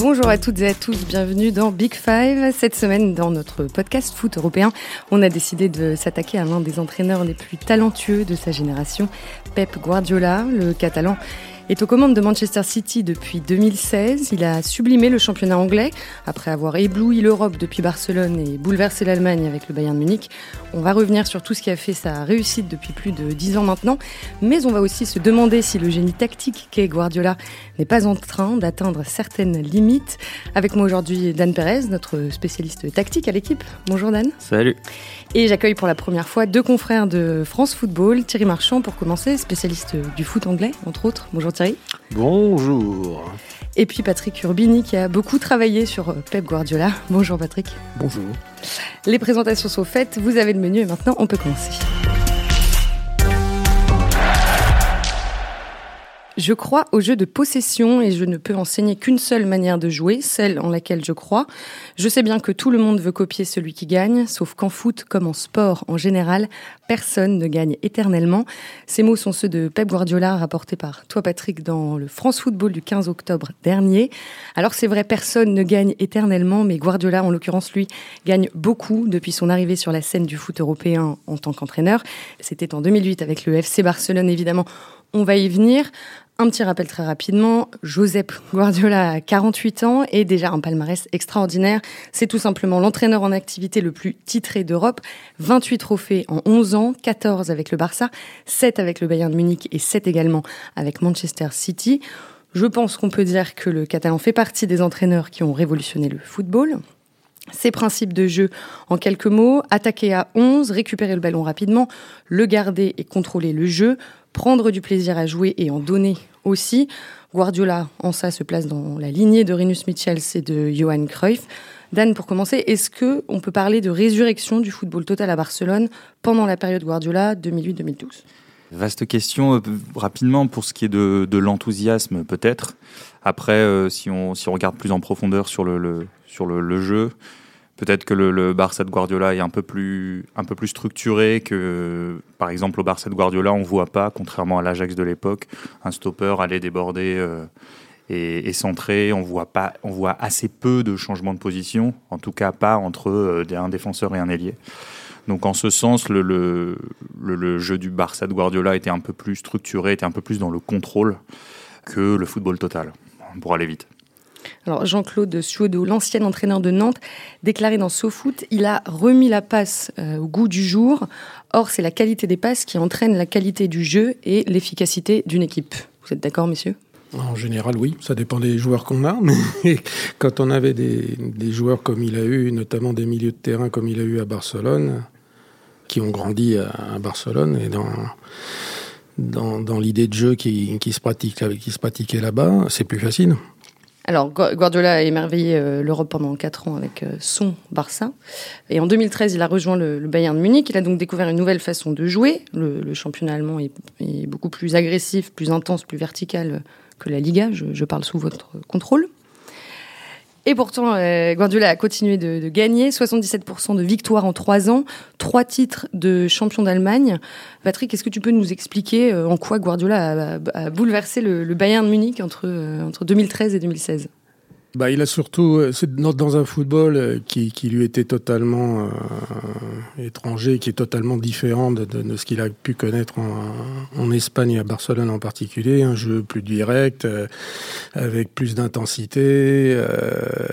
Bonjour à toutes et à tous, bienvenue dans Big Five. Cette semaine, dans notre podcast foot européen, on a décidé de s'attaquer à l'un des entraîneurs les plus talentueux de sa génération, Pep Guardiola, le catalan est aux commandes de Manchester City depuis 2016. Il a sublimé le championnat anglais après avoir ébloui l'Europe depuis Barcelone et bouleversé l'Allemagne avec le Bayern de Munich. On va revenir sur tout ce qui a fait sa réussite depuis plus de dix ans maintenant, mais on va aussi se demander si le génie tactique qu'est Guardiola n'est pas en train d'atteindre certaines limites. Avec moi aujourd'hui Dan Perez, notre spécialiste tactique à l'équipe. Bonjour Dan. Salut. Et j'accueille pour la première fois deux confrères de France Football, Thierry Marchand pour commencer, spécialiste du foot anglais entre autres. Bonjour Thierry. Bonjour. Et puis Patrick Urbini qui a beaucoup travaillé sur Pep Guardiola. Bonjour Patrick. Bonjour. Les présentations sont faites, vous avez le menu et maintenant on peut commencer. Je crois au jeu de possession et je ne peux enseigner qu'une seule manière de jouer, celle en laquelle je crois. Je sais bien que tout le monde veut copier celui qui gagne, sauf qu'en foot comme en sport en général, personne ne gagne éternellement. Ces mots sont ceux de Pep Guardiola rapportés par toi Patrick dans le France Football du 15 octobre dernier. Alors c'est vrai, personne ne gagne éternellement, mais Guardiola en l'occurrence lui gagne beaucoup depuis son arrivée sur la scène du foot européen en tant qu'entraîneur. C'était en 2008 avec le FC Barcelone évidemment. On va y venir. Un petit rappel très rapidement, Josep Guardiola a 48 ans et déjà un palmarès extraordinaire. C'est tout simplement l'entraîneur en activité le plus titré d'Europe. 28 trophées en 11 ans, 14 avec le Barça, 7 avec le Bayern de Munich et 7 également avec Manchester City. Je pense qu'on peut dire que le Catalan fait partie des entraîneurs qui ont révolutionné le football. Ses principes de jeu, en quelques mots, attaquer à 11, récupérer le ballon rapidement, le garder et contrôler le jeu, prendre du plaisir à jouer et en donner aussi. Guardiola, en ça, se place dans la lignée de Rinus Michels et de Johan Cruyff. Dan, pour commencer, est-ce que on peut parler de résurrection du football total à Barcelone pendant la période Guardiola 2008-2012 Vaste question. Euh, rapidement, pour ce qui est de, l'enthousiasme, peut-être. Après, euh, si, on, si on regarde plus en profondeur sur le, sur le jeu, Peut-être que le, Barça de Guardiola est un peu plus un peu plus structuré que par exemple au Barça de Guardiola on voit pas contrairement à l'Ajax de l'époque un stopper aller déborder euh, et, centrer on voit pas on voit assez peu de changements de position en tout cas pas entre euh, un défenseur et un ailier. Donc en ce sens le, le, le, jeu du Barça de Guardiola était un peu plus structuré, était un peu plus dans le contrôle que le football total pour aller vite. Alors Jean-Claude Suodo, l'ancien entraîneur de Nantes, déclaré dans SoFoot, il a remis la passe euh, au goût du jour. Or, c'est la qualité des passes qui entraîne la qualité du jeu et l'efficacité d'une équipe. Vous êtes d'accord, messieurs? En général, oui, ça dépend des joueurs qu'on a. Mais quand on avait des, joueurs comme il a eu, notamment des milieux de terrain comme il a eu à Barcelone, qui ont grandi à, Barcelone et dans, dans, l'idée de jeu qui, qui, se pratique, qui se pratiquait là-bas, c'est plus facile. Alors, Guardiola a émerveillé euh, l'Europe pendant 4 ans avec euh, son Barça. Et en 2013, il a rejoint le, Bayern de Munich. Il a donc découvert une nouvelle façon de jouer. Le, championnat allemand est, beaucoup plus agressif, plus intense, plus vertical que la Liga. je parle sous votre contrôle. Et pourtant, euh, Guardiola a continué de, gagner. 77% de victoires en trois ans, trois titres de champion d'Allemagne. Patrick, est-ce que tu peux nous expliquer euh, en quoi Guardiola a, bouleversé le, le, Bayern de Munich entre, euh, entre 2013 et 2016 bah, il a surtout, euh, c'est dans un football euh, qui, qui lui était totalement euh, étranger, qui est totalement différent de, de, ce qu'il a pu connaître en, en, Espagne et à Barcelone en particulier, un jeu plus direct, avec plus d'intensité,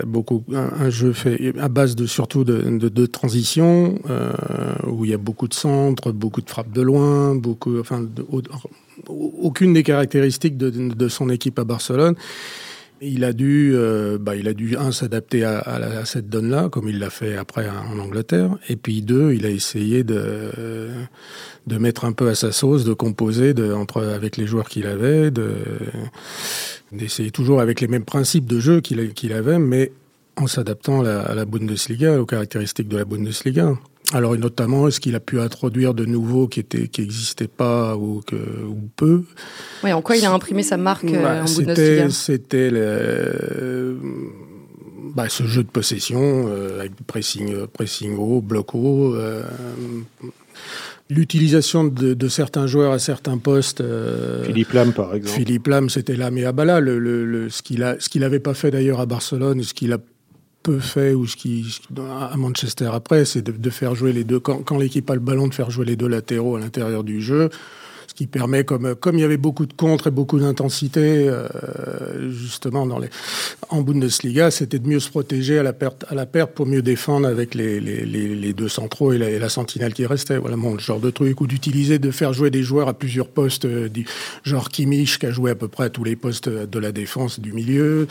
beaucoup, un, jeu fait à base de surtout de, de, transition, où il y a beaucoup de centres, beaucoup de frappes de loin, beaucoup, enfin, aucune des caractéristiques de son équipe à Barcelone. Il a dû, euh, bah, il a dû un s'adapter à, à, cette donne-là, comme il l'a fait après en Angleterre, et puis deux, il a essayé de de mettre un peu à sa sauce, de composer de, entre avec les joueurs qu'il avait, de d'essayer toujours avec les mêmes principes de jeu qu'il qu'il avait, mais en s'adaptant à, à la Bundesliga, aux caractéristiques de la Bundesliga. Alors notamment, est-ce qu'il a pu introduire de nouveaux qui étaient qui n'existaient pas ou, que, ou peu? Oui, en quoi il a imprimé sa marque euh, bah, en C'était c'était bah, ce jeu de possession euh, avec pressing pressing haut, bloc haut. Euh, l'utilisation de, certains joueurs à certains postes. Euh, Philippe Lam, par exemple. Philippe Lam, c'était Lam et Abala. Le, le, ce qu'il a, ce qu'il n'avait pas fait d'ailleurs à Barcelone, ce qu'il a fait ou ce qui à Manchester après, c'est de, faire jouer les deux quand l'équipe a le ballon, de faire jouer les deux latéraux à l'intérieur du jeu qui permet, comme, comme il y avait beaucoup de contre et beaucoup d'intensité, euh, justement, dans les, en Bundesliga, c'était de mieux se protéger à la perte, à la perte pour mieux défendre avec les, les, les, deux centraux et la, et la, sentinelle qui restait. Voilà, bon, le genre de truc, ou d'utiliser, de faire jouer des joueurs à plusieurs postes, euh, du, genre Kimmich, qui a joué à peu près à tous les postes de la défense, du milieu.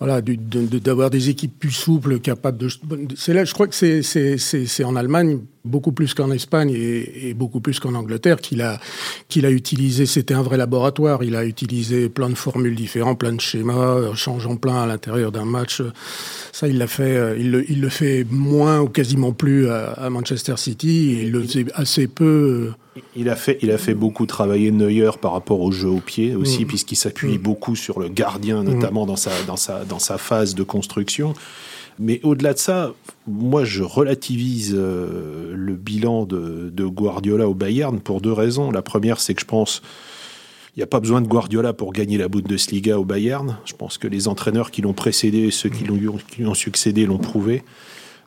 Voilà, d'avoir des équipes plus souples, capables de. C'est là, je crois que c'est en Allemagne beaucoup plus qu'en Espagne et, beaucoup plus qu'en Angleterre, qu'il a, qu'il a utilisé, c'était un vrai laboratoire, il a utilisé plein de formules différentes, plein de schémas, changeant plein à l'intérieur d'un match. Ça, il l'a fait, euh, il le, il le fait moins ou quasiment plus à, Manchester City, et il le faisait assez peu. Euh. Il a fait, il a fait beaucoup travailler Neuer par rapport au jeu au pied aussi, mm. puisqu'il s'appuie mm. beaucoup sur le gardien, notamment mm. dans sa, dans sa, dans sa phase de construction. Mais au-delà de ça, moi, je relativise euh, le bilan de, Guardiola au Bayern pour deux raisons. La première, c'est que je pense il n'y a pas besoin de Guardiola pour gagner la Bundesliga au Bayern. Je pense que les entraîneurs qui l'ont précédé, ceux qui lui ont, succédé, l'ont prouvé.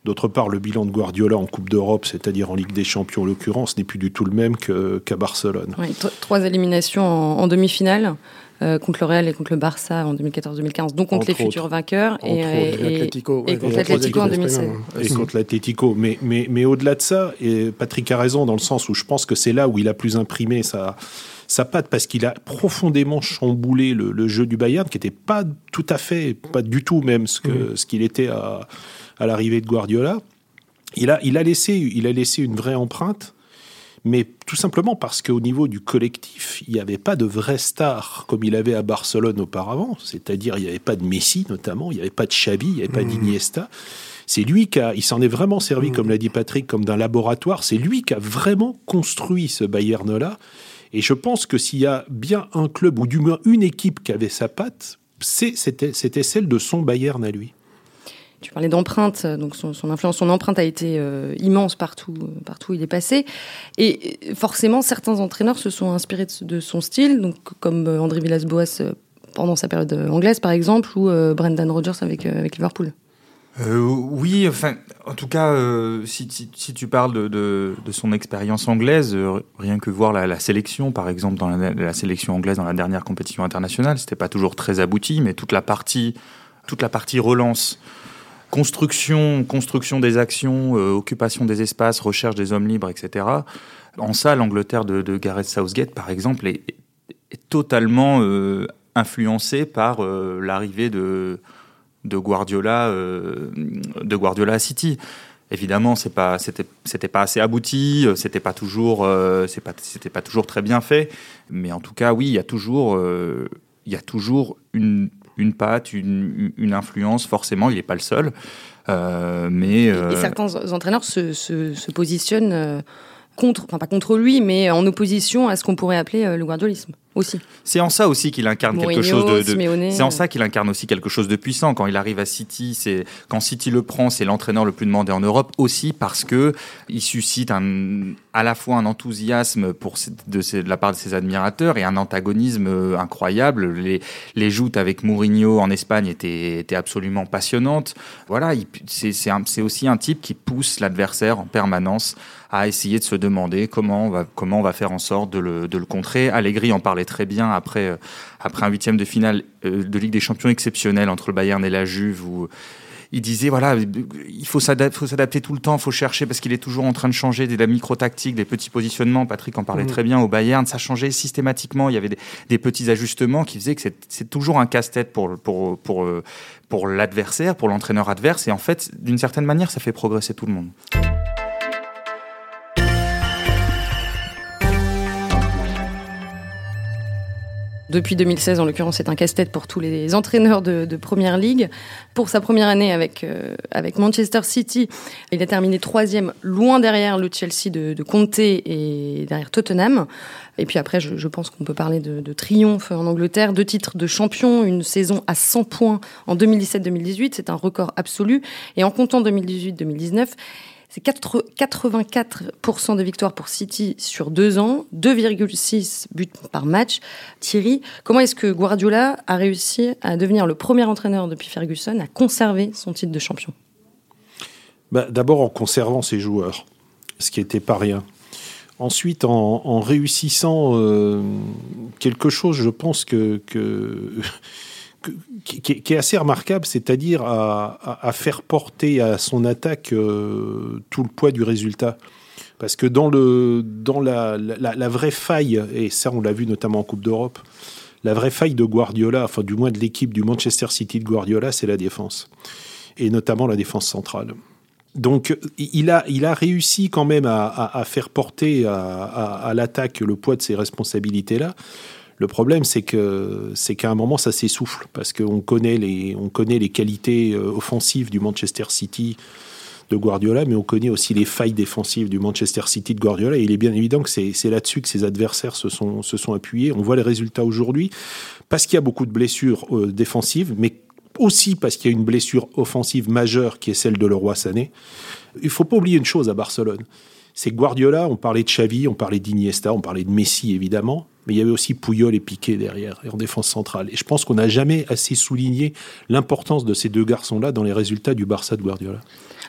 D'autre part, le bilan de Guardiola en Coupe d'Europe, c'est-à-dire en Ligue des Champions en l'occurrence, n'est plus du tout le même qu'à Barcelone. trois éliminations en demi-finale. Euh, contre le Real et contre le Barça en 2014-2015, donc contre les futurs vainqueurs et, et, et, contre l'Atlético en 2016. Et contre l'Atlético. Mais, mais, mais au-delà de ça, et Patrick a raison dans le sens où je pense que c'est là où il a plus imprimé sa, sa patte parce qu'il a profondément chamboulé le, jeu du Bayern qui n'était pas tout à fait, pas du tout même ce que ce qu'il était à, à l'arrivée de Guardiola. Il a, il, a laissé, il a laissé une vraie empreinte mais tout simplement parce qu'au niveau du collectif, il n'y avait pas de vraie star comme il avait à Barcelone auparavant, c'est-à-dire il n'y avait pas de Messi notamment, il n'y avait pas de Xavi, il n'y avait pas mmh. d'Iniesta. C'est lui qui a, il s'en est vraiment servi, mmh. comme l'a dit Patrick, comme d'un laboratoire. C'est lui qui a vraiment construit ce Bayern-là. Et je pense que s'il y a bien un club ou du moins une équipe qui avait sa patte, c'était celle de son Bayern à lui. Tu parlais d'empreinte, donc son, influence, son empreinte a été euh, immense partout, euh, partout où il est passé. Et forcément, certains entraîneurs se sont inspirés de, son style, donc comme euh, André Villas-Boas pendant sa période anglaise, par exemple, ou Brendan Rodgers avec, Liverpool. oui, enfin, en tout cas, si, tu parles de, de, son expérience anglaise, rien que voir la, sélection, par exemple, dans la, la, sélection anglaise dans la dernière compétition internationale, c'était pas toujours très abouti, mais toute la partie, toute la partie relance construction, construction des actions, euh, occupation des espaces, recherche des hommes libres, etc. En ça, l'Angleterre de, Gareth Southgate, par exemple, est, totalement euh, influencée par euh, l'arrivée de, Guardiola, de Guardiola à City. Évidemment, c'est pas, c'était, pas assez abouti, c'était pas toujours, pas, c'était pas toujours très bien fait, mais en tout cas, oui, il y a toujours une une patte, une, influence, forcément, il n'est pas le seul. Euh, mais, et, euh, certains entraîneurs se, se, positionnent euh, contre, enfin pas contre lui, mais en opposition à ce qu'on pourrait appeler le guardiolisme aussi. C'est en ça aussi qu'il incarne quelque chose de. c'est en ça qu'il incarne aussi quelque chose de puissant quand il arrive à City. C'est quand City le prend, c'est l'entraîneur le plus demandé en Europe aussi parce que il suscite un, à la fois un enthousiasme pour de, de, la part de ses admirateurs et un antagonisme euh, incroyable. Les, les joutes avec Mourinho en Espagne étaient, étaient absolument passionnantes. Voilà, c'est aussi un type qui pousse l'adversaire en permanence à essayer de se demander comment on va, comment on va faire en sorte de le, de le contrer. Allegri en parlait très bien après, euh, après un huitième de finale euh, de Ligue des Champions exceptionnel entre le Bayern et la Juve où il disait voilà, il faut s'adapter tout le temps, il faut chercher parce qu'il est toujours en train de changer des, la micro-tactique, des petits positionnements. Patrick en parlait mmh. très bien au Bayern, ça changeait systématiquement. Il y avait des, petits ajustements qui faisaient que c'est toujours un casse-tête pour, pour, pour, euh, pour l'adversaire, pour l'entraîneur adverse. Et en fait, d'une certaine manière, ça fait progresser tout le monde. Depuis 2016, en l'occurrence, c'est un casse-tête pour tous les entraîneurs de, de, Première Ligue. Pour sa première année avec, euh, avec Manchester City, il a terminé troisième, loin derrière le Chelsea de, de Conte et derrière Tottenham. Et puis après, je, je pense qu'on peut parler de, de, triomphe en Angleterre, deux titres de champion, une saison à 100 points en 2017-2018, c'est un record absolu. Et en comptant 2018-2019, C'est 84% de victoires pour City sur deux ans, 2,6 buts par match. Thierry, comment est-ce que Guardiola a réussi à devenir le premier entraîneur depuis Ferguson à conserver son titre de champion? Bah, D'abord en conservant ses joueurs, ce qui n'était pas rien. Ensuite, en, réussissant euh, quelque chose, je pense que, que qui, est assez remarquable, c'est-à-dire à, faire porter à son attaque euh, tout le poids du résultat. Parce que dans, le, dans la, la, vraie faille, et ça on l'a vu notamment en Coupe d'Europe, la vraie faille de Guardiola, enfin du moins de l'équipe du Manchester City de Guardiola, c'est la défense. Et notamment la défense centrale. Donc il a, il a réussi quand même à, à faire porter à, l'attaque le poids de ces responsabilités-là. Le problème, c'est qu'à un moment, ça s'essouffle parce qu'on connaît les on connaît les qualités euh, offensives du Manchester City de Guardiola, mais on connaît aussi les failles défensives du Manchester City de Guardiola. Et il est bien évident que c'est là-dessus que ses adversaires se sont, se sont appuyés. On voit les résultats aujourd'hui parce qu'il y a beaucoup de blessures euh, défensives, mais aussi parce qu'il y a une blessure offensive majeure qui est celle de Leroy Sané. Il faut pas oublier une chose à Barcelone, c'est Guardiola, on parlait de Xavi, on parlait d'Iniesta, on parlait de Messi évidemment, mais il y avait aussi Puyol et Piqué derrière, en défense centrale. Et je pense qu'on n'a jamais assez souligné l'importance de ces deux garçons-là dans les résultats du Barça de Guardiola.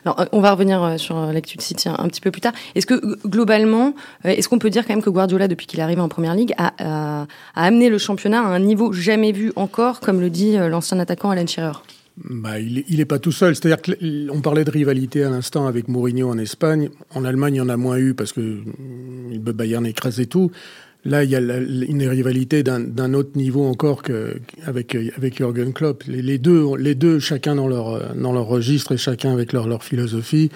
Alors, euh, on va revenir euh, sur euh, l'actu un, petit peu plus tard. Est-ce que globalement, est-ce qu'on peut dire quand même que Guardiola, depuis qu'il est arrivé en Première Ligue, a, amené le championnat à un niveau jamais vu encore, comme le dit l'ancien attaquant Alan Shearer? Bah, il n'est est pas tout seul. C'est-à-dire qu'on parlait de rivalité à l'instant avec Mourinho en Espagne. En Allemagne, il y en a moins eu parce que le Bayern écrasait tout. Là, il y a une rivalité d'un autre niveau encore qu'avec avec Jürgen Klopp. Les, deux, les deux, chacun dans leur, dans leur registre et chacun avec leur, leur philosophie,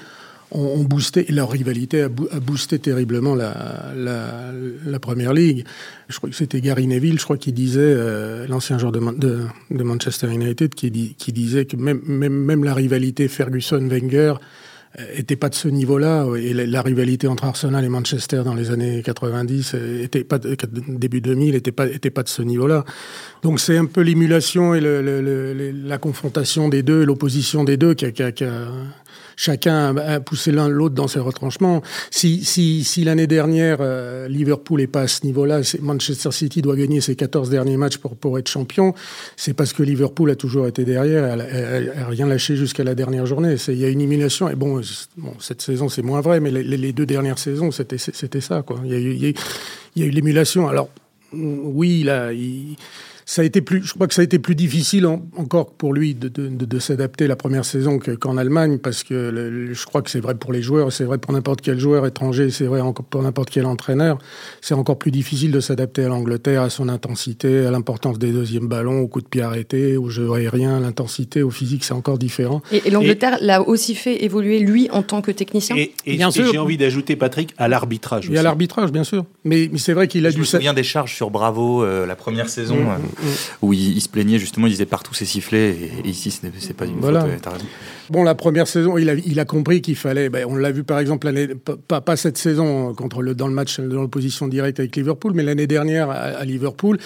ont, boosté, leur rivalité a, boosté terriblement la, la, la, Première Ligue. Je crois que c'était Gary Neville, je crois qu'il disait, euh, l'ancien joueur de, de, de, Manchester United, qui, qui disait que même, même, même la rivalité Ferguson-Wenger euh, était pas de ce niveau-là et la, rivalité entre Arsenal et Manchester dans les années 90 euh, était pas début 2000 était pas était pas de ce niveau-là. Donc c'est un peu l'émulation et le, le, la confrontation des deux, l'opposition des deux qui a, qui, a, qui a, chacun a poussé l'un l'autre dans ses retranchements. Si, si, si l'année dernière, euh, Liverpool est pas à ce niveau-là, Manchester City doit gagner ses 14 derniers matchs pour, pour être champion, c'est parce que Liverpool a toujours été derrière, elle, n'a rien lâché jusqu'à la dernière journée. Il y a une humiliation. Et bon, cette saison, c'est moins vrai, mais les, deux dernières saisons, c'était ça. Quoi. Il y a eu, il a l'émulation. Alors, oui, là, il ça a été plus, je crois que ça a été plus difficile encore pour lui de, de, de, s'adapter la première saison qu'en Allemagne, parce que je crois que c'est vrai pour les joueurs, c'est vrai pour n'importe quel joueur étranger, c'est vrai pour n'importe quel entraîneur. C'est encore plus difficile de s'adapter à l'Angleterre, à son intensité, à l'importance des deuxièmes ballons, au coup de pied arrêté, au jeu aérien, l'intensité, au physique, c'est encore différent. Et, l'Angleterre l'a aussi fait évoluer lui en tant que technicien. Et, bien sûr. J'ai envie d'ajouter Patrick à l'arbitrage. Et à l'arbitrage, bien sûr. Mais, mais c'est vrai qu'il a je dû. Je me souviens des charges sur Bravo euh, la première saison. Mmh, mmh où il, se plaignait justement, il disait partout c'est sifflé, et, ici c'est pas une voilà. Bon, la première saison, il a, il a compris qu'il fallait. Ben, on l'a vu par exemple l'année, pas, pas cette saison contre le, dans le match dans l'opposition directe avec Liverpool, mais l'année dernière à, Liverpool,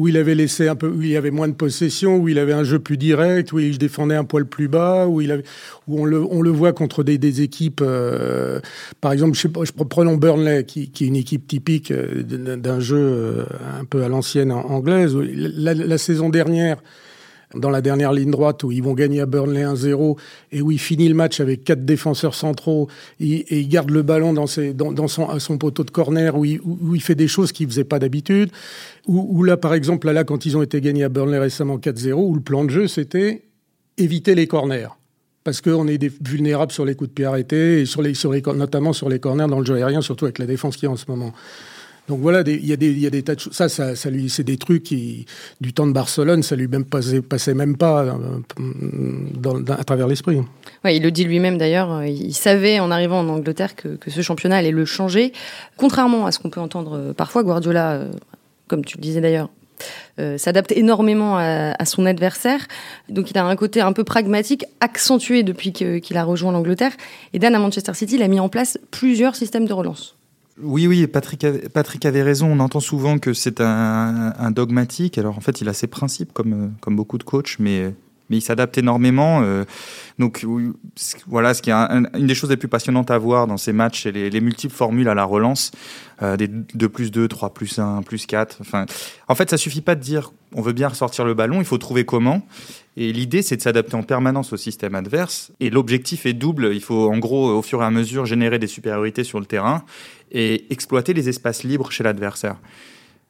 où il avait laissé un peu, où il y avait moins de possession, où il avait un jeu plus direct, où il défendait un poil plus bas, où il avait, où on le, on le voit contre des, équipes, euh, par exemple, je, sais prenons Burnley, qui, est une équipe typique euh, d'un jeu euh, un peu à l'ancienne anglaise. La, la, saison dernière, dans la dernière ligne droite où ils vont gagner à Burnley 1-0 et où il finit le match avec quatre défenseurs centraux et, il garde le ballon dans, dans, dans son, son, poteau de corner où il, où fait des choses qu'il faisait pas d'habitude. Ou là, par exemple, là, quand ils ont été gagnés à Burnley récemment 4-0, où le plan de jeu, c'était éviter les corners. Parce qu'on est des vulnérables sur les coups de pied arrêtés, et sur les, notamment sur les corners dans le jeu aérien, surtout avec la défense qu'il y a en ce moment. Donc voilà, il y, a des, tas de choses. Ça, c'est des trucs qui, du temps de Barcelone, ça lui même passait, même pas euh, à travers l'esprit. Ouais, il le dit lui-même d'ailleurs. Euh, il savait en arrivant en Angleterre que, que, ce championnat allait le changer. Contrairement à ce qu'on peut entendre euh, parfois, Guardiola, comme tu le disais d'ailleurs, s'adapte énormément à, à, son adversaire. Donc il a un côté un peu pragmatique, accentué depuis qu'il a rejoint l'Angleterre. Et Dan, à Manchester City, il a mis en place plusieurs systèmes de relance. Oui, oui, Patrick, avait raison. On entend souvent que c'est un, dogmatique. Alors en fait, il a ses principes comme, comme beaucoup de coachs, mais mais il s'adapte énormément. Euh, donc voilà, ce qui est une des choses les plus passionnantes à voir dans ces matchs, c'est les, multiples formules à la relance, euh, des 2 plus 2, 3 plus 1, plus 4. Enfin, en fait, ça suffit pas de dire on veut bien ressortir le ballon, il faut trouver comment. Et l'idée, c'est de s'adapter en permanence au système adverse. Et l'objectif est double. Il faut, en gros, au fur et à mesure, générer des supériorités sur le terrain et exploiter les espaces libres chez l'adversaire.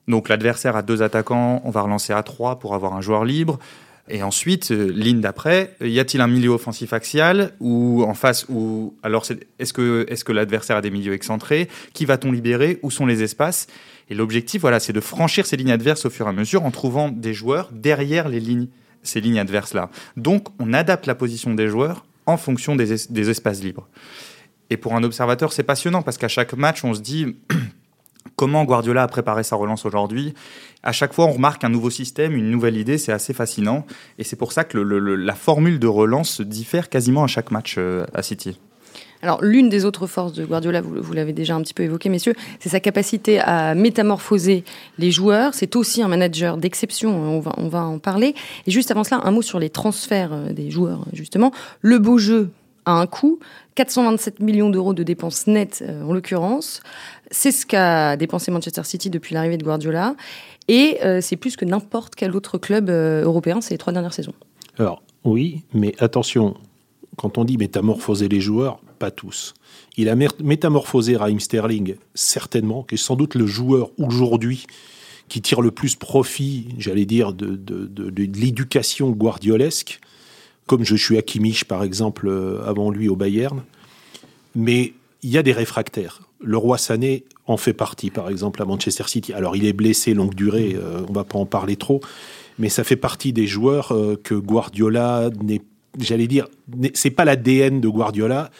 Donc l'adversaire a deux attaquants, on va relancer à trois pour avoir un joueur libre. Et ensuite, euh, ligne d'après, y a-t-il un milieu offensif axial ou en face ou alors est-ce que est-ce que l'adversaire a des milieux excentrés? Qui va-t-on libérer? Où sont les espaces? Et l'objectif, voilà, c'est de franchir ces lignes adverses au fur et à mesure en trouvant des joueurs derrière les lignes, ces lignes adverses là. Donc, on adapte la position des joueurs en fonction des espaces libres. Et pour un observateur, c'est passionnant parce qu'à chaque match, on se dit comment Guardiola a préparé sa relance aujourd'hui. À chaque fois, on remarque un nouveau système, une nouvelle idée, c'est assez fascinant. Et c'est pour ça que la formule de relance diffère quasiment à chaque match euh, à City. Alors, l'une des autres forces de Guardiola, vous, l'avez déjà un petit peu évoqué, messieurs, c'est sa capacité à métamorphoser les joueurs. C'est aussi un manager d'exception, on va, on va en parler. Et juste avant cela, un mot sur les transferts euh, des joueurs, justement. Le beau jeu un coût, 427 millions d'euros de dépenses nettes euh, en l'occurrence. C'est ce qu'a dépensé Manchester City depuis l'arrivée de Guardiola. Et euh, c'est plus que n'importe quel autre club euh, européen ces trois dernières saisons. Alors, oui, mais attention, quand on dit métamorphoser les joueurs, pas tous. Il a métamorphosé Raheem Sterling, certainement, qui est sans doute le joueur aujourd'hui qui tire le plus profit, j'allais dire, de, de l'éducation guardiolesque, comme je suis à Kimmich, par exemple, euh, avant lui au Bayern. Mais il y a des réfractaires. Le roi Sané en fait partie, par exemple, à Manchester City. Alors, il est blessé longue durée, euh, on va pas en parler trop, mais ça fait partie des joueurs euh, que Guardiola n'est, j'allais dire, c'est pas l'ADN de Guardiola,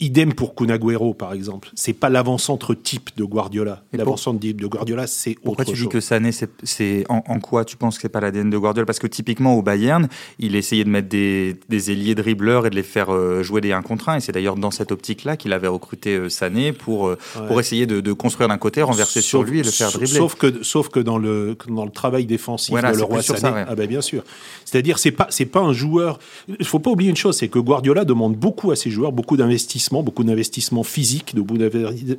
Idem pour Kunagüero, par exemple. C'est pas l'avant-centre type de Guardiola. L'avant-centre type de Guardiola, c'est autre Pourquoi tu dis que Sané, c'est en, en, quoi tu penses que c'est pas l'ADN de Guardiola? Parce que typiquement au Bayern, il essayait de mettre des, des ailiers dribbleurs et de les faire euh, jouer des 1 contre 1. Et c'est d'ailleurs dans cette optique-là qu'il avait recruté euh, Sané pour, euh, pour essayer de, de construire d'un côté, renverser sur lui et le faire dribbler. Sauf que, sauf que dans, le, dans le travail défensif de le roi Sané, ah ben bien sûr. C'est-à-dire, c'est pas, pas un joueur. Il faut pas oublier une chose, c'est que Guardiola demande beaucoup à ses joueurs, beaucoup beaucoup d'investissement physique,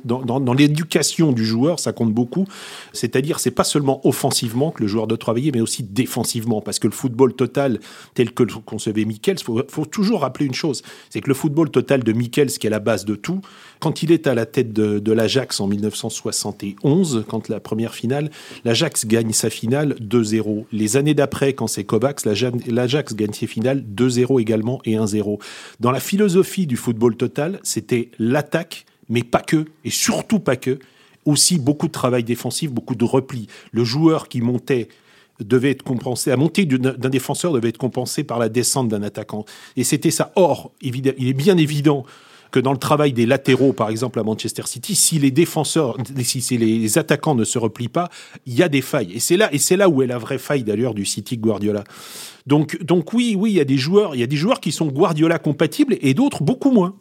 dans, dans, dans l'éducation du joueur, ça compte beaucoup. C'est-à-dire, c'est pas seulement offensivement que le joueur doit travailler, mais aussi défensivement, parce que le football total tel que le concevait Michels, faut, faut toujours rappeler une chose, c'est que le football total de Michels, qui est la base de tout, quand il est à la tête de, de l'Ajax en 1971, quand la première finale, l'Ajax gagne sa finale 2-0. Les années d'après, quand c'est Kovacs, l'Ajax gagne ses finales 2-0 également et 1-0. Dans la philosophie du football total, c'était l'attaque, mais pas que, et surtout pas que, aussi beaucoup de travail défensif, beaucoup de repli. Le joueur qui montait devait être compensé, la montée d'un défenseur devait être compensé par la descente d'un attaquant. Et c'était ça. Or, il est bien évident que dans le travail des latéraux, par exemple à Manchester City, si les défenseurs, si les attaquants ne se replient pas, il y a des failles. Et c'est là, et c'est là où est la vraie faille d'ailleurs du City Guardiola. Donc, donc oui, oui, il y a des joueurs, il y a des joueurs qui sont Guardiola compatibles et d'autres beaucoup moins.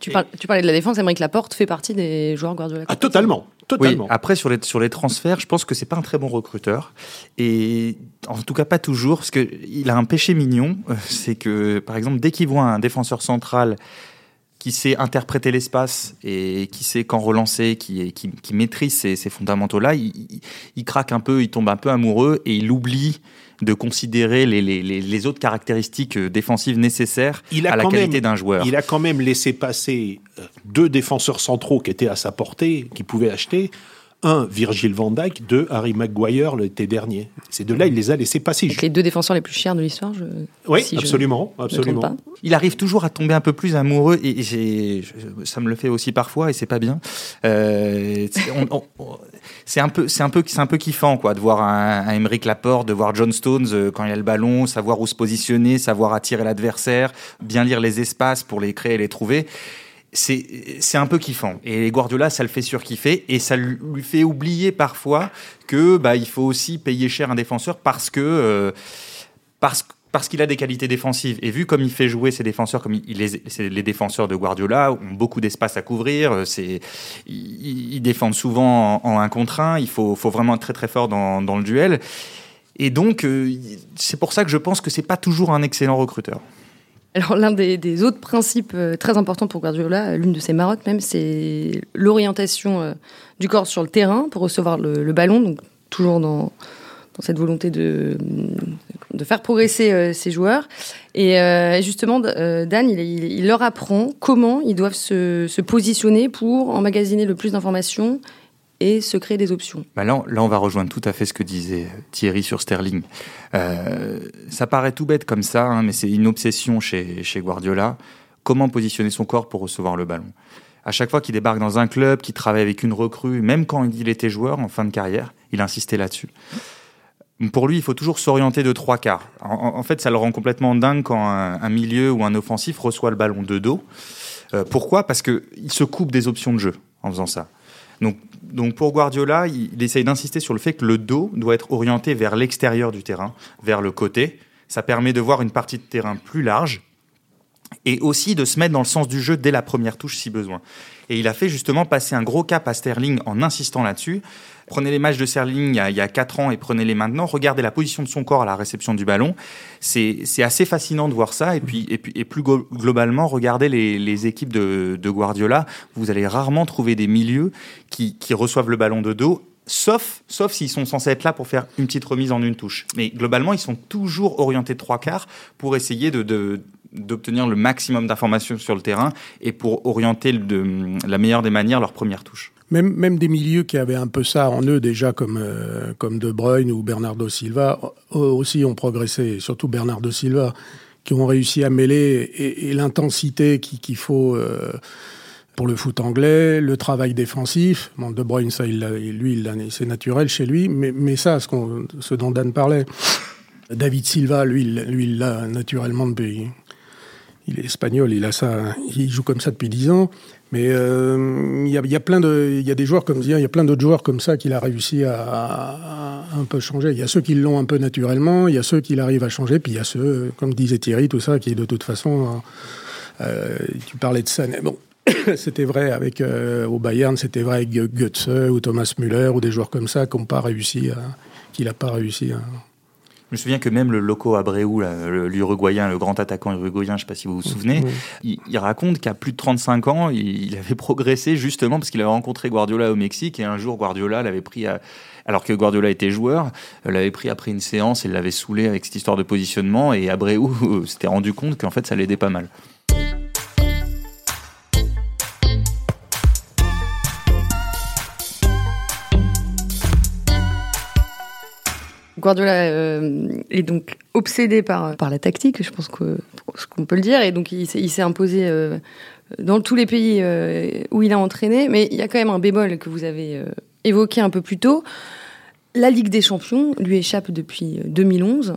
Tu, tu, parlais de la défense, Émeric Laporte fait partie des joueurs Guardiola. Ah, totalement. Totalement. Oui, après, sur les, sur les transferts, je pense que c'est pas un très bon recruteur. Et en tout cas, pas toujours, parce qu'il a un péché mignon. Euh, c'est que, par exemple, dès qu'il voit un défenseur central qui sait interpréter l'espace et qui sait quand relancer, qui, qui, qui maîtrise ces, ces fondamentaux-là, il, il, craque un peu, il tombe un peu amoureux et il oublie de considérer les, les, les autres caractéristiques euh, défensives nécessaires à la qualité d'un joueur. Il a quand même laissé passer euh, deux défenseurs centraux qui étaient à sa portée, qui pouvaient acheter un, Virgil van Dijk, deux, Harry Maguire l'été dernier. Ces deux-là, il les a laissés passer. Avec les deux défenseurs les plus chers de l'histoire. Je... Oui, absolument, absolument. Il arrive toujours à tomber un peu plus amoureux et, ça me le fait aussi parfois et c'est pas bien. Euh, c'est un peu, c'est un peu, c'est un peu kiffant quoi de voir un, un Laporte, de voir John Stones euh, quand il a le ballon, savoir où se positionner, savoir attirer l'adversaire, bien lire les espaces pour les créer et les trouver c'est un peu kiffant. Et Guardiola, ça le fait surkiffer et ça lui fait oublier parfois que bah, il faut aussi payer cher un défenseur parce que euh, parce parce qu'il a des qualités défensives. Et vu comme il fait jouer ses défenseurs, comme il, les, défenseurs de Guardiola ont beaucoup d'espace à couvrir, c'est, ils, défendent souvent en, un contre un, il faut, faut vraiment être très très fort dans, dans le duel. Et donc, euh, c'est pour ça que je pense que c'est pas toujours un excellent recruteur. Alors l'un des, autres principes euh, très importants pour Guardiola, l'une de ses marottes même, c'est l'orientation euh, du corps sur le terrain pour recevoir le, ballon, donc toujours dans, cette volonté de, de faire progresser ses joueurs. Et justement, Dan, il, leur apprend comment ils doivent se positionner pour emmagasiner le plus d'informations et se créer des options. Bah là, on va rejoindre tout à fait ce que disait Thierry sur Sterling. Euh, ça paraît tout bête comme ça, hein, mais c'est une obsession chez, chez Guardiola. Comment positionner son corps pour recevoir le ballon? À chaque fois qu'il débarque dans un club, qu'il travaille avec une recrue, même quand il était joueur en fin de carrière, il insistait là-dessus. Pour lui, il faut toujours s'orienter de trois quarts. En, fait, ça le rend complètement dingue quand un, milieu ou un offensif reçoit le ballon de dos. Euh, pourquoi? Parce qu'il se coupe des options de jeu en faisant ça. Donc, pour Guardiola, il, essaye d'insister sur le fait que le dos doit être orienté vers l'extérieur du terrain, vers le côté. Ça permet de voir une partie de terrain plus large et aussi de se mettre dans le sens du jeu dès la première touche si besoin. Et il a fait justement passer un gros cap à Sterling en insistant là-dessus. Prenez les matchs de Sterling il y, a, 4 ans et prenez-les maintenant. Regardez la position de son corps à la réception du ballon. C'est assez fascinant de voir ça. Et puis, et, puis, et plus globalement, regardez les, équipes de, Guardiola. Vous allez rarement trouver des milieux qui, reçoivent le ballon de dos sauf, sauf s'ils sont censés être là pour faire une petite remise en une touche. Mais globalement, ils sont toujours orientés de trois quarts pour essayer de, d'obtenir le maximum d'informations sur le terrain et pour orienter de la meilleure des manières leur première touche. Même, même des milieux qui avaient un peu ça en eux déjà, comme, euh, comme De Bruyne ou Bernardo Silva, aussi ont progressé, surtout Bernardo Silva, qui ont réussi à mêler et, l'intensité qu'il faut euh, pour le foot anglais, le travail défensif. Bon, De Bruyne, ça, il, lui, c'est naturel chez lui, mais, mais ça, ce, ce dont Dan parlait, David Silva, lui, lui, il l'a naturellement depuis. Il est espagnol, il a ça, il joue comme ça depuis dix ans. Mais euh, il y, a, plein de, il y a des joueurs comme il y a plein d'autres joueurs comme ça qu'il a réussi à, un peu changer. Il y a ceux qui l'ont un peu naturellement, il y a ceux qui arrivent à changer, puis il y a ceux, comme disait Thierry, tout ça, qui de toute façon, euh, tu parlais de ça. Bon, c'était vrai avec euh, au Bayern, c'était vrai avec Götze ou Thomas Müller ou des joueurs comme ça qui pas réussi, qu'il n'a pas réussi à je me souviens que même le Loco Abreu, l'Uruguayen, le grand attaquant uruguayen, je ne sais pas si vous vous souvenez, il, raconte qu'à plus de 35 ans, il, avait progressé justement parce qu'il avait rencontré Guardiola au Mexique et un jour Guardiola l'avait pris alors que Guardiola était joueur, l'avait pris après une séance et l'avait saoulé avec cette histoire de positionnement et Abreu s'était rendu compte qu'en fait ça l'aidait pas mal. Guardiola euh, est donc obsédé par, par la tactique, je pense qu'on peut le dire, et donc il s'est imposé euh, dans tous les pays euh, où il a entraîné. Mais il y a quand même un bémol que vous avez évoqué un peu plus tôt. La Ligue des Champions lui échappe depuis 2011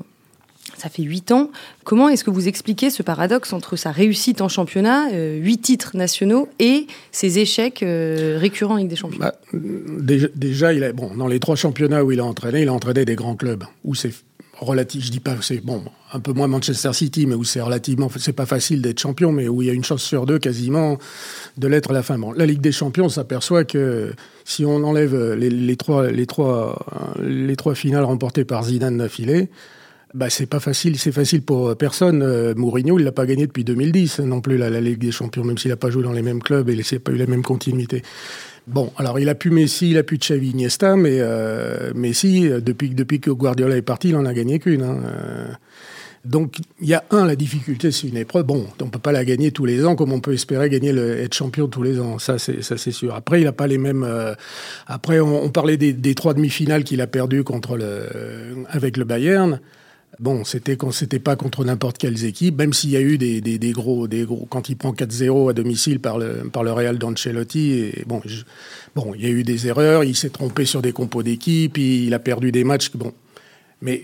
ça fait huit ans. Comment est-ce que vous expliquez ce paradoxe entre sa réussite en championnat, euh, huit titres nationaux, et ses échecs euh, récurrents avec des champions? Bah, déjà, il bon, dans les trois championnats où il a entraîné, il a entraîné des grands clubs, où c'est relatif, je dis pas, c'est bon, un peu moins Manchester City, mais où c'est relativement, c'est pas facile d'être champion, mais où il y a une chance sur deux quasiment de l'être à la fin. Bon, la Ligue des Champions s'aperçoit que si on enlève les, trois, les, trois, les trois finales remportées par Zidane d'affilée, bah, c'est pas facile, c'est facile pour personne. Euh, Mourinho, il l'a pas gagné depuis 2010 non plus la, la Ligue des Champions, même s'il a pas joué dans les mêmes clubs et il n'a pas eu la même continuité. Bon, alors il a pu Messi, il a pu Xavi, Iniesta, mais euh, Messi, euh, depuis, depuis que Guardiola est parti, il en a gagné qu'une. Hein. Donc, il y a un, la difficulté, c'est une épreuve. Bon, on peut pas la gagner tous les ans comme on peut espérer gagner être champion tous les ans. Ça, c'est, ça, c'est sûr. Après, il n'a pas les mêmes. après, on, parlait des, des trois demi-finales qu'il a perdues contre le, avec le Bayern. Bon, c'était quand c'était pas contre n'importe quelles équipes, même s'il y a eu des, gros, des gros, quand il prend 4-0 à domicile par le, Real d'Ancelotti, bon, il y a eu des erreurs, il s'est trompé sur des compos d'équipe, il a perdu des matchs, bon, mais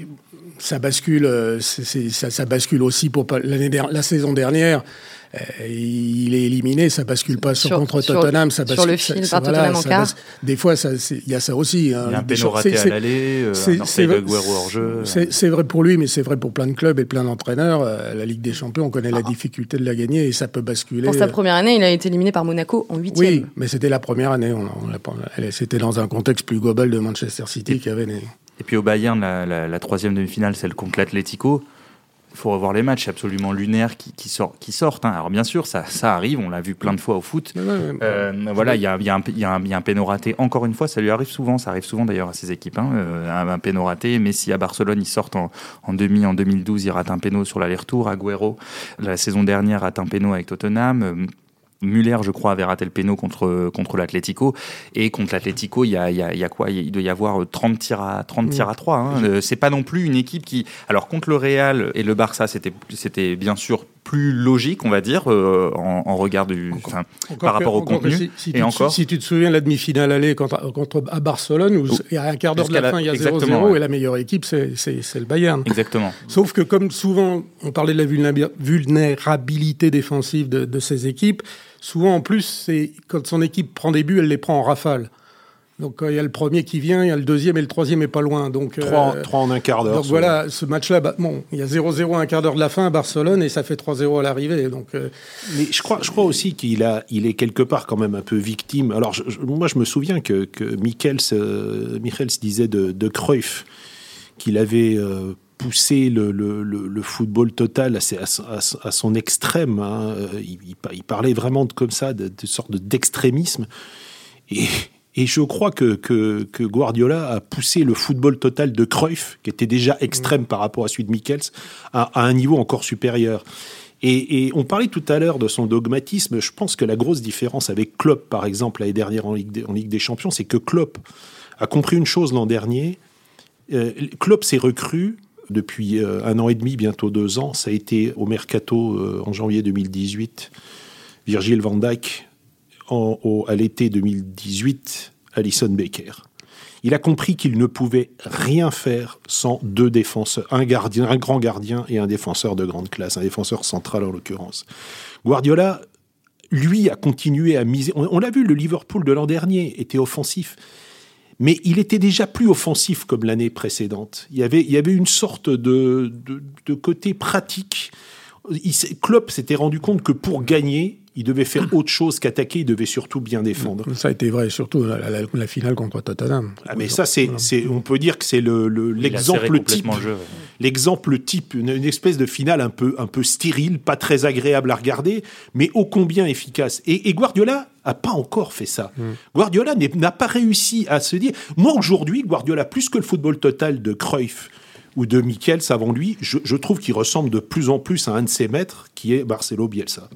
ça bascule, euh, ça, ça, bascule aussi pour l'année la saison dernière. Euh, il est éliminé, ça bascule pas sur, contre Tottenham, ça bascule sur le fil par Tottenham en quart. Des fois, il y a ça aussi. Hein, il y a un péno raté à l'aller, euh, C'est vrai pour lui, mais c'est vrai pour plein de clubs et plein d'entraîneurs. Euh, la Ligue des Champions, on connaît la ah. difficulté de la gagner et ça peut basculer. Pour sa première année, il a été éliminé par Monaco en huitième. Oui, mais c'était la première année. C'était dans un contexte plus global de Manchester City qui avait des Et puis au Bayern, la, la, la troisième demi-finale, celle contre l'Atlético il faut revoir les matchs absolument lunaires qui, qui, sort, qui sortent. Hein. Alors bien sûr, ça, ça arrive, on l'a vu plein de fois au foot. Euh, voilà, il y a, y, a un, y, a y a un péno raté. Encore une fois, ça lui arrive souvent, ça arrive souvent d'ailleurs à ces équipes. Hein. Euh, un, péno raté. Messi à Barcelone, il sort en, en demi en 2012, il rate un péno sur l'aller-retour. Agüero, la saison dernière, rate un péno avec Tottenham. Euh, Muller, je crois, avait raté le péno contre, contre l'Atlético. Et contre l'Atlético, il y a, il y, a, il y a quoi? Il doit y avoir 30 tirs à, 30 tirs à 3. Hein. C'est pas non plus une équipe qui. Alors, contre le Real et le Barça, c'était bien sûr plus logique, on va dire, euh, en, en, regard du, encore, enfin, encore par rapport que, au contenu. Si, si, et encore, si tu te souviens la demi-finale aller contre, contre à Barcelone, où il y a un quart d'heure de la, la, fin, il y a 0-0 ouais. et la meilleure équipe, c'est le Bayern. Exactement. Sauf que comme souvent, on parlait de la vulnérabilité défensive de, de ces équipes, souvent en plus, c'est quand son équipe prend des buts, elle les prend en rafale. Donc il y a le premier qui vient, il y a le deuxième et le troisième est pas loin. Donc trois, euh, trois en un quart d'heure. Donc voilà, ce match-là, bah, bon, il y a 0-0 à un quart d'heure de la fin à Barcelone et ça fait 3-0 à l'arrivée. Donc euh... mais je crois, je crois aussi qu'il a, il est quelque part quand même un peu victime. Alors je, je, moi je me souviens que que Michels, euh, Michels disait de, de Cruyff qu'il avait euh, poussé le, le, le, football total à, à, à son extrême. Hein. Il, il, parlait vraiment de, comme ça, de, de sorte d'extrémisme. Et, et je crois que, que, que, Guardiola a poussé le football total de Cruyff, qui était déjà extrême par rapport à celui de Michels, à, à un niveau encore supérieur. Et, et, on parlait tout à l'heure de son dogmatisme. Je pense que la grosse différence avec Klopp, par exemple, l'année dernière en Ligue, des, en Ligue des Champions, c'est que Klopp a compris une chose l'an dernier. Euh, Klopp s'est recru depuis euh, un an et demi, bientôt deux ans. Ça a été au mercato euh, en janvier 2018. Virgil van Dijk en, à l'été 2018, Alison Baker. Il a compris qu'il ne pouvait rien faire sans deux défenseurs, un gardien, un grand gardien et un défenseur de grande classe, un défenseur central en l'occurrence. Guardiola, lui, a continué à miser. On, l'a vu, le Liverpool de l'an dernier était offensif, mais il était déjà plus offensif comme l'année précédente. Il y avait, une sorte de côté pratique. Il, Klopp s'était rendu compte que pour gagner, il devait faire autre chose qu'attaquer, il devait surtout bien défendre. Ça a été vrai, surtout la, la, la finale contre Tottenham. Ah, mais ça, c'est, c'est, on peut dire que c'est le, le, l'exemple type. Le jeu, L'exemple type, une, une, espèce de finale un peu, un peu stérile, pas très agréable à regarder, mais ô combien efficace. Et, et Guardiola a pas encore fait ça. Mm. Guardiola n'a pas réussi à se dire. Moi, aujourd'hui, Guardiola, plus que le football total de Cruyff, ou de Michels avant lui, je, je trouve qu'il ressemble de plus en plus à un de ses maîtres, qui est Marcelo Bielsa.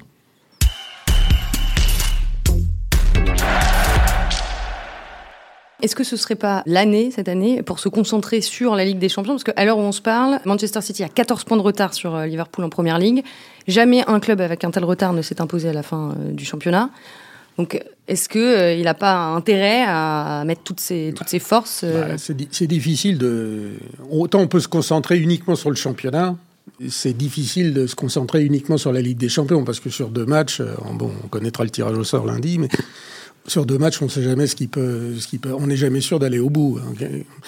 Est-ce que ce serait pas l'année, cette année, pour se concentrer sur la Ligue des Champions? Parce qu'à l'heure où on se parle, Manchester City a 14 points de retard sur euh, Liverpool en Première Ligue. Jamais un club avec un tel retard ne s'est imposé à la fin euh, du championnat. Donc, est-ce qu'il euh, n'a pas intérêt à mettre toutes ses, forces bah, C'est difficile de. Autant on peut se concentrer uniquement sur le championnat, c'est difficile de se concentrer uniquement sur la Ligue des Champions parce que sur deux matchs, bon, on connaîtra le tirage au sort lundi, mais sur deux matchs, on ne sait jamais ce qui peut, ce qui peut. On n'est jamais sûr d'aller au bout. Hein.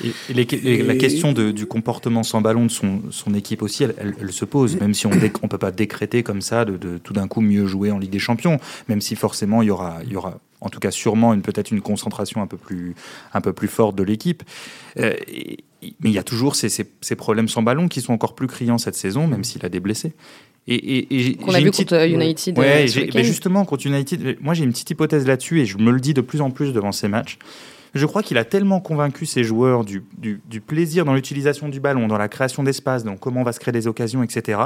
Et, et, les, et, la question de, du comportement sans ballon de son, son équipe aussi, elle, elle, elle, se pose. Même si on ne peut pas décréter comme ça de, de tout d'un coup mieux jouer en Ligue des Champions, même si forcément il y aura, il y aura en tout cas sûrement une peut-être une concentration un peu plus un peu plus forte de l'équipe. Euh, mais il y a toujours ces, ces, ces, problèmes sans ballon qui sont encore plus criants cette saison, même s'il a des blessés. Et, et, et Qu'on a vu petite... contre United. Ouais, euh, mais justement, contre United, moi j'ai une petite hypothèse là-dessus et je me le dis de plus en plus devant ces matchs. Je crois qu'il a tellement convaincu ses joueurs du, du, du plaisir dans l'utilisation du ballon, dans la création d'espace, dans comment on va se créer des occasions, etc.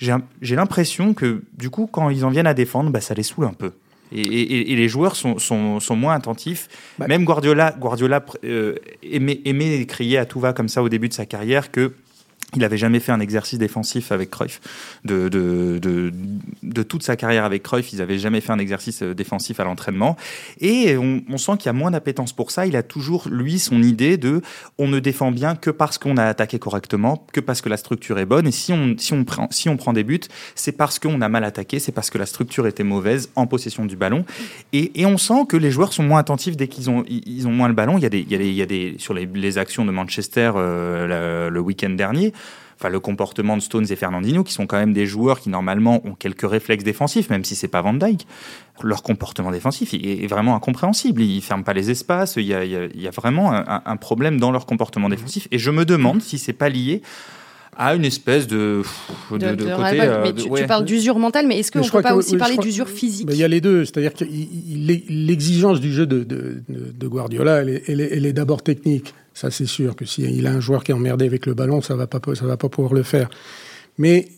J'ai l'impression que du coup, quand ils en viennent à défendre, bah, ça les saoule un peu. Et, et, et, les joueurs sont, sont, sont moins attentifs. Bah, Même Guardiola, Guardiola euh, aimait, aimait crier à tout va comme ça au début de sa carrière que il n'avait jamais fait un exercice défensif avec Cruyff. De, toute sa carrière avec Cruyff, ils n'avaient jamais fait un exercice euh, défensif à l'entraînement. Et on, sent qu'il y a moins d'appétence pour ça. Il a toujours, lui, son idée de on ne défend bien que parce qu'on a attaqué correctement, que parce que la structure est bonne. Et si on, si on, prend, si on prend des buts, c'est parce qu'on a mal attaqué, c'est parce que la structure était mauvaise en possession du ballon. Et, on sent que les joueurs sont moins attentifs dès qu'ils ont, ils ont moins le ballon. Il y a des, il y a des, sur les, actions de Manchester euh, le week-end dernier enfin le comportement de Stones et Fernandinho, qui sont quand même des joueurs qui normalement ont quelques réflexes défensifs, même si c'est pas Van Dyke. Leur comportement défensif est vraiment incompréhensible. Ils ferment pas les espaces. Il y a, vraiment un, problème dans leur comportement défensif. Et je me demande si c'est pas lié à une espèce de, de, côté. Euh, tu, parles d'usure mentale, mais est-ce qu'on ne peut pas aussi parler d'usure physique Il y a les deux, c'est-à-dire que l'exigence du jeu de, Guardiola, elle est d'abord technique. Ça, c'est sûr que s'il a un joueur qui est emmerdé avec le ballon, ça va pas, ça va pas pouvoir le faire. Mais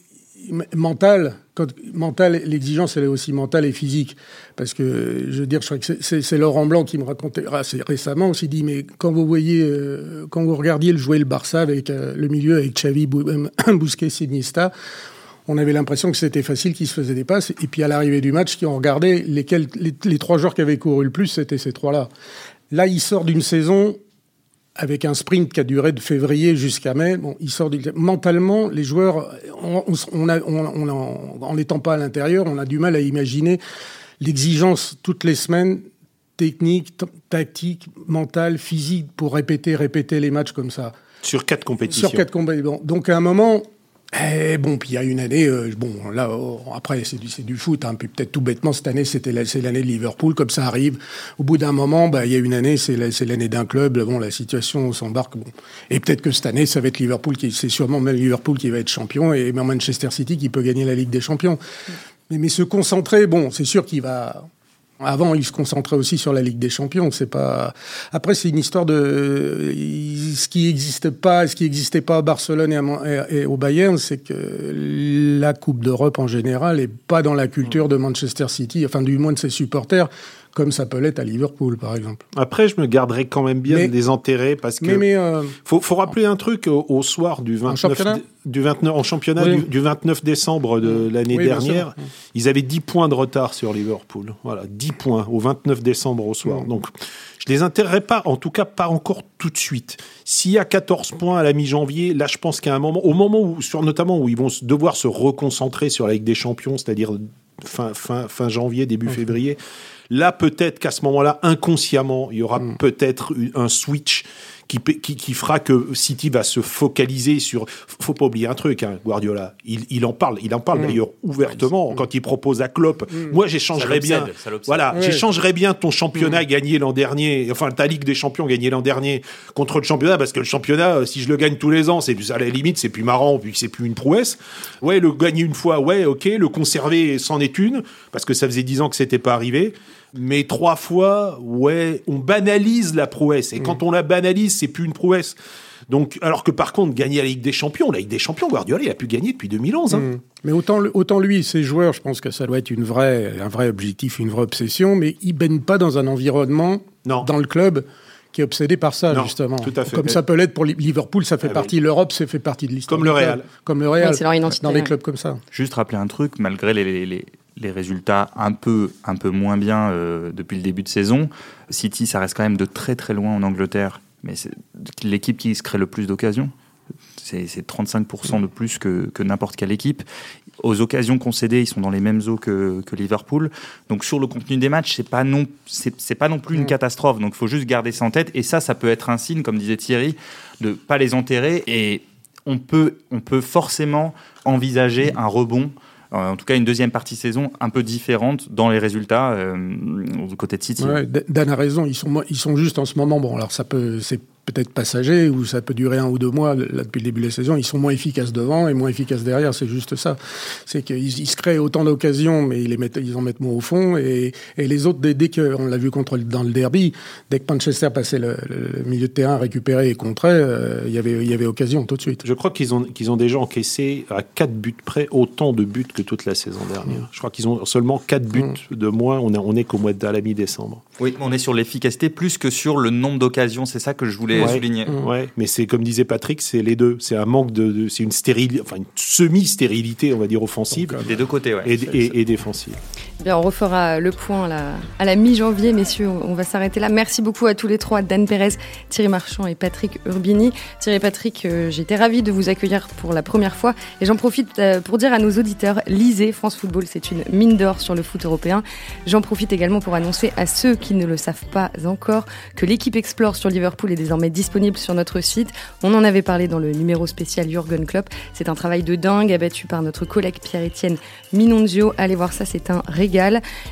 mental, quand, mental, l'exigence, elle est aussi mentale et physique. Parce que, je veux dire, je crois que c'est Laurent Blanc qui me racontait assez récemment aussi dit, mais quand vous voyez, euh, quand vous regardiez le jouer le Barça avec euh, le milieu, avec Xavi, Bousquet, Sinista, on avait l'impression que c'était facile, qu'ils se faisaient des passes. Et puis à l'arrivée du match, qui on regardait, lesquels, les, les trois joueurs qui avaient couru le plus, c'était ces trois-là. Là, il sort d'une saison avec un sprint qui a duré de février jusqu'à mai. Bon, il sort mentalement, les joueurs, on, a, on, en n'étant pas à l'intérieur, on a du mal à imaginer l'exigence toutes les semaines technique, tactique, mentale, physique pour répéter, répéter les matchs comme ça. Sur quatre compétitions. Sur quatre compétitions. Donc à un moment, et eh, bon, puis il y a une année, euh, bon, là, oh, après, c'est du, du foot, hein, puis peut-être tout bêtement, cette année, c'était c'est l'année de Liverpool, comme ça arrive. Au bout d'un moment, bah, il y a une année, c'est l'année d'un club, bon, la situation s'embarque, bon. Et peut-être que cette année, ça va être Liverpool, qui, c'est sûrement même Liverpool qui va être champion, et Manchester City qui peut gagner la Ligue des Champions. Mais, mais se concentrer, bon, c'est sûr qu'il va, avant, il se concentrait aussi sur la Ligue des Champions. C'est pas. Après, c'est une histoire de ce qui n'existe pas, ce qui n'existait pas à Barcelone et, au Bayern, c'est que la Coupe d'Europe en général est pas dans la culture de Manchester City, enfin du moins de ses supporters comme ça peut l'être à Liverpool, par exemple. Après, je me garderai quand même bien des intérêts parce que. Mais, mais euh, faut, faut, rappeler un truc au, soir du 29, du 29 en championnat du, 29 décembre de l'année dernière, ils avaient 10 points de retard sur Liverpool. Voilà, 10 points au 29 décembre au soir. Donc, je les intéresserai pas, en tout cas pas encore tout de suite. S'il y a 14 points à la mi-janvier, là, je pense qu'à un moment, au moment où, sur, notamment où ils vont devoir se reconcentrer sur la Ligue des Champions, c'est-à-dire fin, fin, fin janvier, début février, Là, peut-être qu'à ce moment-là, inconsciemment, il y aura mm. peut-être un switch qui, qui, fera que City va se focaliser sur. Faut pas oublier un truc, hein, Guardiola. Il, il, en parle, il en parle mm. d'ailleurs ouvertement quand il propose à Klopp. Mm. Moi, j'échangerais bien. Voilà, j'échangerais bien ton championnat gagné l'an dernier, enfin ta Ligue des Champions gagnée l'an dernier contre le championnat, parce que le championnat, euh, si je le gagne tous les ans, c'est à la limite, c'est plus marrant, puis c'est plus une prouesse. Ouais, le gagner une fois, ouais, ok. Le conserver, c'en est une, parce que ça faisait dix ans que c'était pas arrivé. Mais trois fois, ouais, on banalise la prouesse. Et quand mm. on la banalise, c'est plus une prouesse. Donc, alors que par contre, gagner la Ligue des Champions, la Ligue des Champions, Guardiola, il a pu gagner depuis 2011. Hein. Mm. Mais autant, autant lui, ses joueurs, je pense que ça doit être une vraie, un vrai objectif, une vraie obsession, mais ils baignent pas dans un environnement, dans le club, qui est obsédé par ça, justement. Tout à fait. Comme ça peut l'être pour Liverpool, ça fait ah partie, l'Europe, ça fait partie de l'histoire. Comme le Real. Comme le Real. Dans les clubs comme ça. Juste rappeler un truc, malgré les, les, les résultats un peu, un peu moins bien euh, depuis le début de saison. City, ça reste quand même de très très loin en Angleterre, mais c'est l'équipe qui se crée le plus d'occasions. C'est 35% de plus que, que n'importe quelle équipe. Aux occasions concédées, ils sont dans les mêmes eaux que, que Liverpool. Donc sur le contenu des matchs, c'est pas non, c'est pas non plus une mm. catastrophe. Donc il faut juste garder ça en tête. Et ça, ça peut être un signe, comme disait Thierry, de pas les enterrer. Et on peut, on peut forcément envisager un rebond en tout cas une deuxième partie saison un peu différente dans les résultats euh, du côté de City. Dan a raison, ils sont, ils sont juste en ce moment, bon alors ça peut, c'est peut-être passager, ou ça peut durer un ou deux mois, là, depuis le début de la saison, ils sont moins efficaces devant et moins efficaces derrière, c'est juste ça. C'est qu'ils se créent autant d'occasions, mais ils, les mettent, ils en mettent moins au fond, et, et les autres, dès, dès qu'on l'a vu contre, dans le derby, dès que Manchester passait le, milieu de terrain récupéré et contré, euh, il y avait, il y avait occasion tout de suite. Je crois qu'ils ont, qu'ils ont déjà encaissé à 4 buts près autant de buts que toute la saison dernière. Mm. Je crois qu'ils ont seulement 4 buts mm. de moins, on est, on est qu'au mois de la mi-décembre. Oui, on est sur l'efficacité plus que sur le nombre d'occasions, c'est ça que je voulais souligner. Mm. Ouais, mais c'est comme disait Patrick, c'est les deux. C'est un manque de, c'est une stérilité, enfin une semi-stérilité, on va dire offensive. des deux côtés, ouais. Et, et, et défensive. Bien, on refera le point à la, mi-janvier, messieurs. On va s'arrêter là. Merci beaucoup à tous les trois, Dan Pérez, Thierry Marchand et Patrick Urbini. Thierry Patrick, euh, j'étais ravi de vous accueillir pour la première fois. Et j'en profite euh, pour dire à nos auditeurs, lisez France Football, c'est une mine d'or sur le foot européen. J'en profite également pour annoncer à ceux qui ne le savent pas encore que l'équipe Explore sur Liverpool est désormais disponible sur notre site. On en avait parlé dans le numéro spécial Jurgen Klopp. C'est un travail de dingue abattu par notre collègue Pierre-Étienne Minonzio. Allez voir ça, c'est un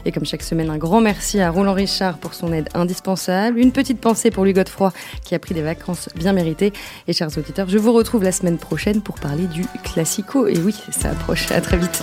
Et comme chaque semaine, un grand merci à Roland Richard pour son aide indispensable. Une petite pensée pour Louis Godefroy qui a pris des vacances bien méritées. Et chers auditeurs, je vous retrouve la semaine prochaine pour parler du Classico. Et oui, ça approche. À très vite.